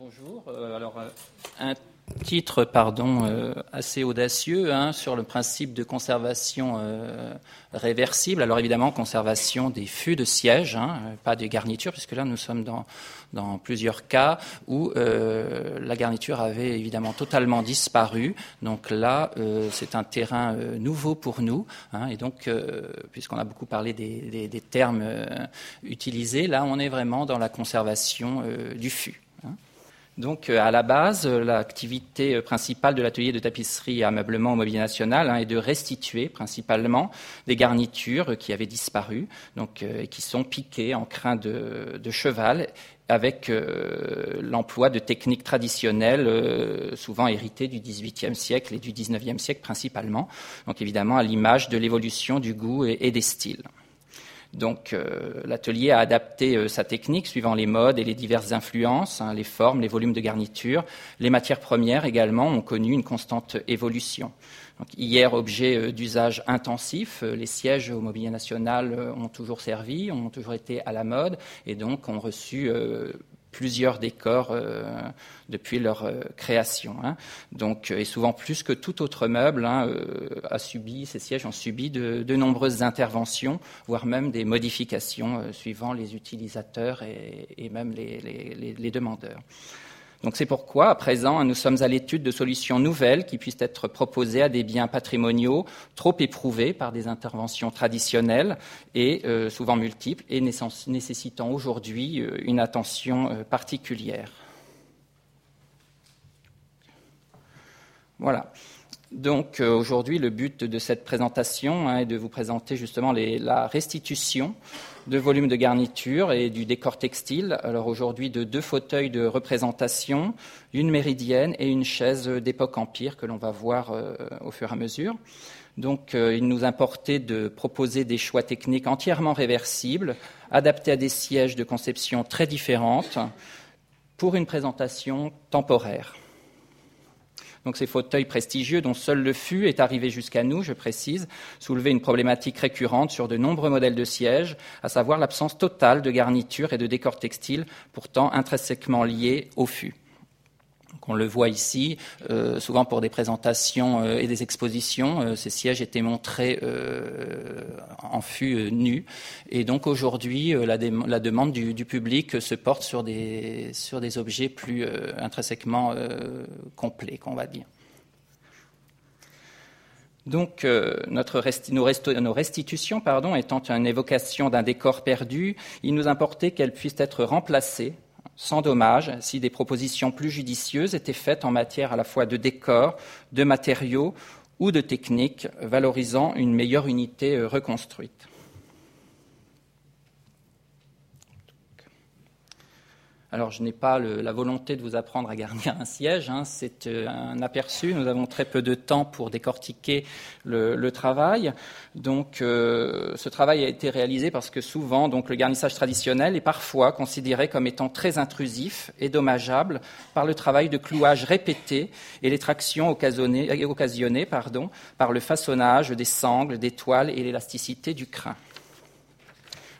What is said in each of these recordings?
bonjour. Euh, alors, euh, un titre pardon, euh, assez audacieux hein, sur le principe de conservation réversible. Alors évidemment, conservation des fûts de siège, hein, pas des garnitures, puisque là nous sommes dans, plusieurs cas où la garniture avait évidemment totalement disparu. Donc là, c'est un terrain nouveau pour nous. Hein, et donc, puisqu'on a beaucoup parlé des termes utilisés, là on est vraiment dans la conservation du fût. Donc, euh, à la base, euh, l'activité euh, principale de l'atelier de tapisserie et ameublement au mobilier national hein, est de restituer principalement des garnitures qui avaient disparu, donc qui sont piquées en crin de, cheval avec l'emploi de techniques traditionnelles, souvent héritées du XVIIIe siècle et du XIXe siècle principalement, donc évidemment à l'image de l'évolution du goût et des styles. Donc euh, l'atelier a adapté euh, sa technique suivant les modes et les diverses influences, hein, les formes, les volumes de garniture. Les matières premières également ont connu une constante évolution. hier, objet euh, d'usage intensif, les sièges au mobilier national ont toujours servi, ont toujours été à la mode et donc ont reçu plusieurs décors euh, depuis leur euh, création. Hein. Donc, et souvent plus que tout autre meuble, hein, euh, a subi, ces sièges ont subi de, nombreuses interventions, voire même des modifications suivant les utilisateurs et, même les demandeurs. Donc c'est pourquoi, à présent, nous sommes à l'étude de solutions nouvelles qui puissent être proposées à des biens patrimoniaux trop éprouvés par des interventions traditionnelles et euh, souvent multiples et nécessitant aujourd'hui euh, une attention euh, particulière. Voilà. Donc aujourd'hui, le but de cette présentation hein, est de vous présenter justement la restitution de volumes de garniture et du décor textile. Alors aujourd'hui, de deux fauteuils de représentation, une méridienne et une chaise d'époque empire que l'on va voir euh, au fur et à mesure. Donc, euh, il nous importait de proposer des choix techniques entièrement réversibles, adaptés à des sièges de conception très différentes, pour une présentation temporaire. Donc ces fauteuils prestigieux dont seul le fût est arrivé jusqu'à nous, je précise, soulevaient une problématique récurrente sur de nombreux modèles de sièges, à savoir l'absence totale de garniture et de décor textile, pourtant intrinsèquement liés au fût on le voit ici, euh, souvent pour des présentations euh, et des expositions, euh, ces sièges étaient montrés en fût nu. Et donc aujourd'hui, la, demande du, public se porte sur des, objets plus intrinsèquement complets, qu'on va dire. Donc, nos, restitutions étant une évocation d'un décor perdu, il nous importait qu'elles puissent être remplacées sans dommage si des propositions plus judicieuses étaient faites en matière à la fois de décor, de matériaux ou de techniques valorisant une meilleure unité euh, reconstruite. Alors, je n'ai pas la volonté de vous apprendre à garder un siège. Hein. c'est euh, un aperçu. Nous avons très peu de temps pour décortiquer le, travail. Donc, euh, ce travail a été réalisé parce que souvent, donc, le garnissage traditionnel est parfois considéré comme étant très intrusif et dommageable par le travail de clouage répété et les tractions occasionnées, par le façonnage des sangles, des toiles et l'élasticité du crin.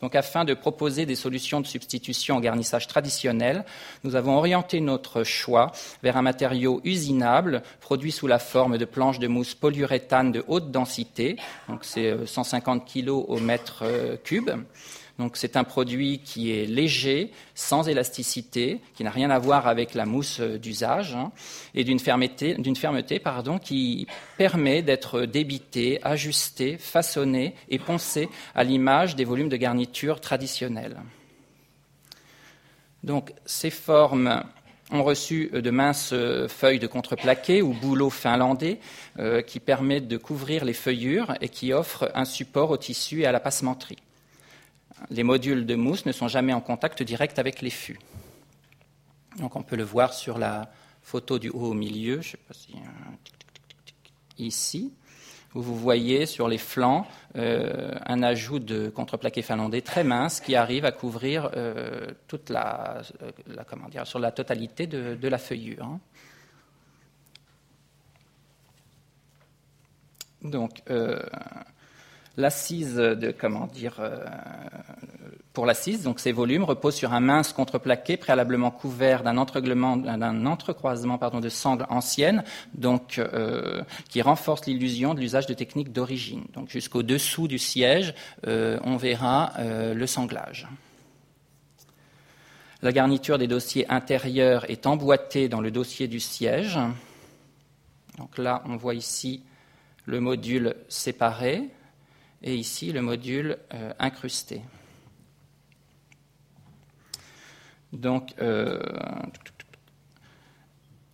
Donc, afin de proposer des solutions de substitution au garnissage traditionnel, nous avons orienté notre choix vers un matériau usinable, produit sous la forme de planches de mousse polyuréthane de haute densité, donc c'est 150 euh, kg au mètre euh, cube c'est un produit qui est léger, sans élasticité, qui n'a rien à voir avec la mousse euh, d'usage, hein, et d'une fermeté, qui permet d'être débité, ajusté, façonné et poncé à l'image des volumes de garniture traditionnels. Ces formes ont reçu de minces euh, feuilles de contreplaqué ou bouleaux finlandais euh, qui permettent de couvrir les feuillures et qui offrent un support au tissu et à la passementerie les modules de mousse ne sont jamais en contact direct avec les fûts. Donc on peut le voir sur la photo du haut au milieu, ici, où vous voyez sur les flancs euh, un ajout de contreplaqué finlandais très mince qui arrive à couvrir euh, toute la, euh, comment dire, sur la totalité de, la feuillure. Hein. Donc l'assise de comment dire euh, pour l'assise. Donc ces volumes reposent sur un mince contreplaqué préalablement couvert d'un entrecroisement de sangles anciennes, donc euh, qui renforce l'illusion de l'usage de techniques d'origine. Donc jusqu'au dessous du siège, euh, on verra le sanglage. La garniture des dossiers intérieurs est emboîtée dans le dossier du siège. Donc là, on voit ici le module séparé et ici le module incrusté. Donc, euh,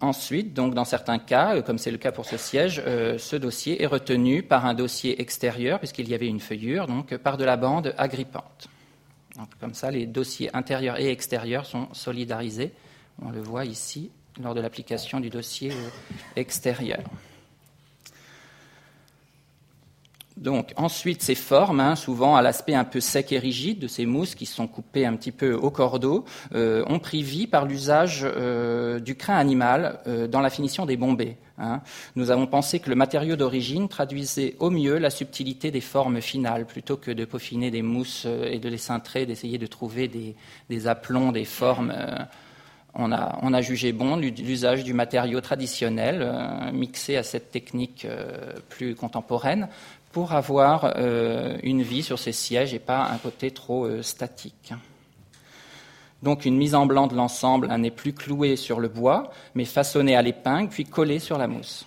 ensuite, donc, dans certains cas, euh, comme c'est le cas pour ce siège, euh, ce dossier est retenu par un dossier extérieur, puisqu'il y avait une feuillure, donc par de la bande agrippante. comme ça, les dossiers intérieurs et extérieurs sont solidarisés. On le voit ici lors de l'application du dossier extérieur. Donc ensuite ces formes, hein, souvent à l'aspect un peu sec et rigide de ces mousses qui sont coupées un petit peu au cordeau, euh, ont pris vie par l'usage euh, du crin animal euh, dans la finition des bombées. Hein. Nous avons pensé que le matériau d'origine traduisait au mieux la subtilité des formes finales, plutôt que de peaufiner des mousses et de les cintrer, d'essayer de trouver des, des aplombs, des formes. On a, jugé bon l'usage du matériau traditionnel mixé à cette technique plus contemporaine pour avoir euh, une vie sur ces sièges et pas un côté trop euh, statique. Donc une mise en blanc de l'ensemble n'est plus clouée sur le bois, mais façonnée à l'épingle, puis collée sur la mousse.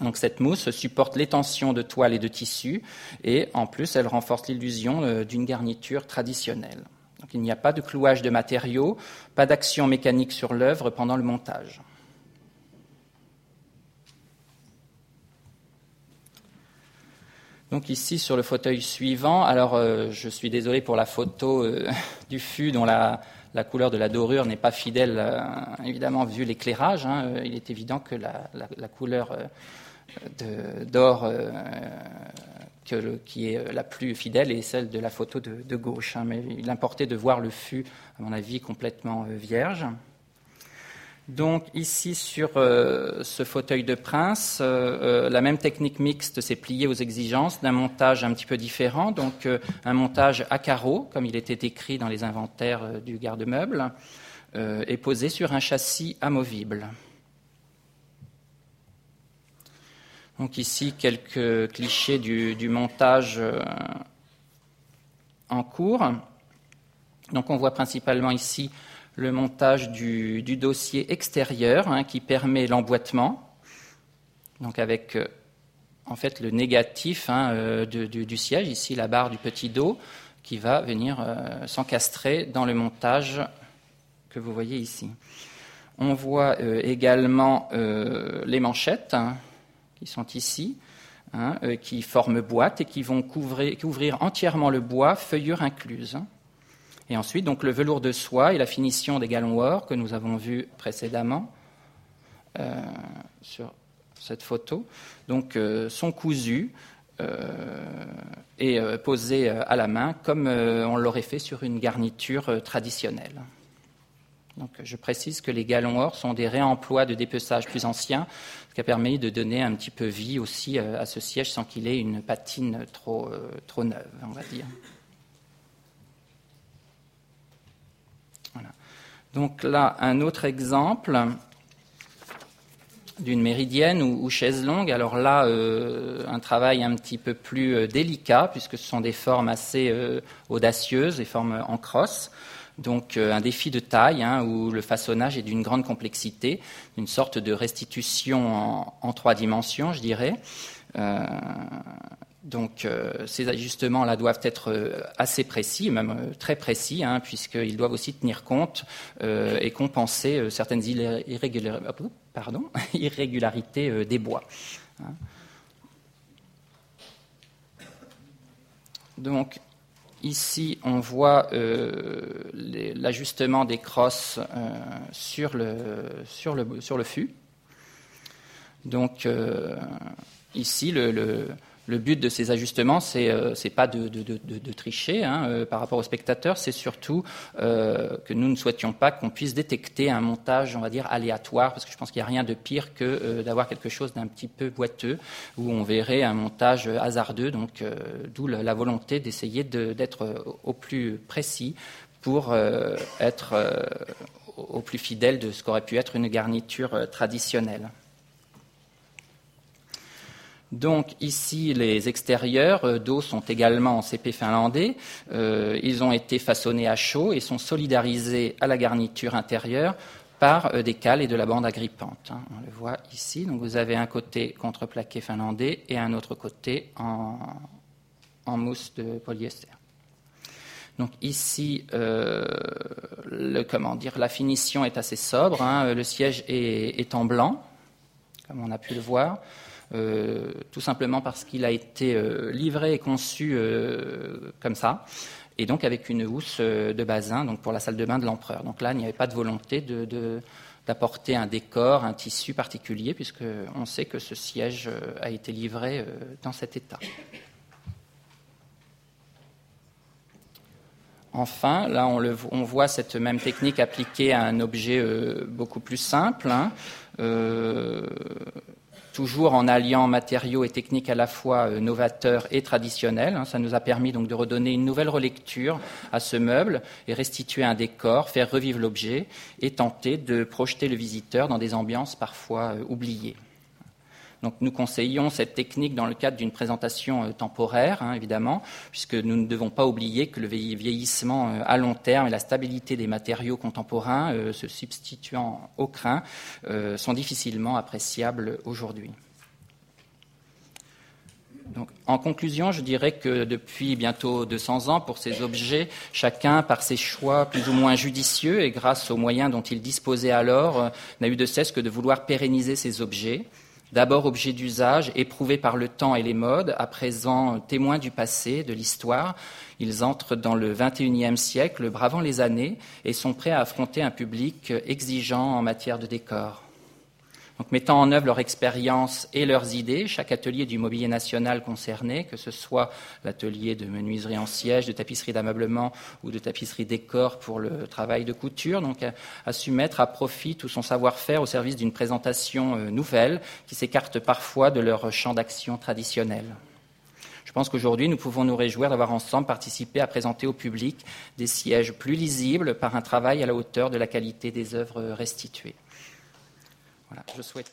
Donc cette mousse supporte les tensions de toile et de tissu, et en plus elle renforce l'illusion euh, d'une garniture traditionnelle. Donc il n'y a pas de clouage de matériaux, pas d'action mécanique sur l'œuvre pendant le montage. Donc ici sur le fauteuil suivant, alors euh, je suis désolé pour la photo euh, du fût dont la, couleur de la dorure n'est pas fidèle, euh, évidemment vu l'éclairage. Hein, il est évident que la, couleur d'or qui est la plus fidèle est celle de la photo de, gauche. Hein, mais il importait de voir le fût, à mon avis, complètement vierge. Donc ici sur euh, ce fauteuil de prince, euh, euh, la même technique mixte s'est pliée aux exigences d'un montage un petit peu différent, donc un montage à carreaux, comme il était écrit dans les inventaires du garde-meuble, et posé sur un châssis amovible. Donc ici quelques clichés du montage en cours. Donc on voit principalement ici le montage du, dossier extérieur hein, qui permet l'emboîtement, donc avec euh, en fait le négatif hein, euh, du, siège, ici la barre du petit dos, qui va venir euh, s'encastrer dans le montage que vous voyez ici. On voit également les manchettes hein, qui sont ici, qui forment boîte et qui vont couvrir, couvrir entièrement le bois, feuillure incluse. Et ensuite, donc, le velours de soie et la finition des galons or que nous avons vu précédemment euh, sur cette photo, donc, euh, sont cousus euh, et posés à la main comme on l'aurait fait sur une garniture traditionnelle. Donc, je précise que les galons or sont des réemplois de dépeçage plus anciens, ce qui a permis de donner un petit peu vie aussi à ce siège sans qu'il ait une patine trop, trop neuve, on va dire. Donc là, un autre exemple d'une méridienne ou, chaise longue. Alors là, euh, un travail un petit peu plus euh, délicat, puisque ce sont des formes assez euh, audacieuses, des formes en crosse. Donc un défi de taille, hein, où le façonnage est d'une grande complexité, une sorte de restitution en, en trois dimensions, je dirais. Donc euh, ces ajustements-là doivent être euh, assez précis, même euh, très précis, hein, puisqu'ils doivent aussi tenir compte et compenser certaines irrégularités des bois. Hein. Donc ici, on voit l'ajustement des crosses sur, le, sur, le, sur le fût. Donc ici, le Le but de ces ajustements, c'est euh, pas de, tricher hein, euh, par rapport aux spectateurs, c'est surtout euh, que nous ne souhaitions pas qu'on puisse détecter un montage, on va dire, aléatoire, parce que je pense qu'il n'y a rien de pire que d'avoir quelque chose d'un petit peu boiteux, où on verrait un montage hasardeux, donc d'où la, volonté d'essayer d'être au plus précis pour être au plus fidèle de ce qu'aurait pu être une garniture traditionnelle. Donc ici, les extérieurs euh, d'eau sont également en CP finlandais. Euh, ils ont été façonnés à chaud et sont solidarisés à la garniture intérieure par euh, des cales et de la bande agrippante. Hein. On le voit ici. Donc vous avez un côté contreplaqué finlandais et un autre côté en, mousse de polyester. Donc ici, comment dire, la finition est assez sobre. Hein. Le siège est, en blanc, comme on a pu le voir. Euh, tout simplement parce qu'il a été euh, livré et conçu euh, comme ça, et donc avec une housse de basin donc pour la salle de bain de l'empereur. Donc là, il n'y avait pas de volonté d'apporter un décor, un tissu particulier, puisqu'on sait que ce siège a été livré dans cet état. Enfin, là, on, voit cette même technique appliquée à un objet beaucoup plus simple. Hein toujours en alliant matériaux et techniques à la fois euh, novateurs et traditionnels. Hein. Ça nous a permis donc de redonner une nouvelle relecture à ce meuble et restituer un décor, faire revivre l'objet et tenter de projeter le visiteur dans des ambiances parfois euh, oubliées. Nous conseillons cette technique dans le cadre d'une présentation euh, temporaire, hein, évidemment, puisque nous ne devons pas oublier que le vieillissement euh, à long terme et la stabilité des matériaux contemporains euh, se substituant au crin sont difficilement appréciables aujourd'hui. en conclusion, je dirais que depuis bientôt 200 ans, pour ces objets, chacun, par ses choix plus ou moins judicieux et grâce aux moyens dont il disposait alors, n'a eu de cesse que de vouloir pérenniser ces objets D'abord objet d'usage, éprouvés par le temps et les modes, à présent témoins du passé, de l'histoire, ils entrent dans le XXIe siècle, bravant les années, et sont prêts à affronter un public exigeant en matière de décor. Donc, mettant en œuvre leur expérience et leurs idées, chaque atelier du mobilier national concerné, que ce soit l'atelier de menuiserie en siège, de tapisserie d'ameublement ou de tapisserie décor pour le travail de couture, donc a, su mettre à profit tout son savoir-faire au service d'une présentation euh, nouvelle qui s'écarte parfois de leur champ d'action traditionnel. Je pense qu'aujourd'hui, nous pouvons nous réjouir d'avoir ensemble participé à présenter au public des sièges plus lisibles par un travail à la hauteur de la qualité des œuvres restituées. Voilà, je souhaite.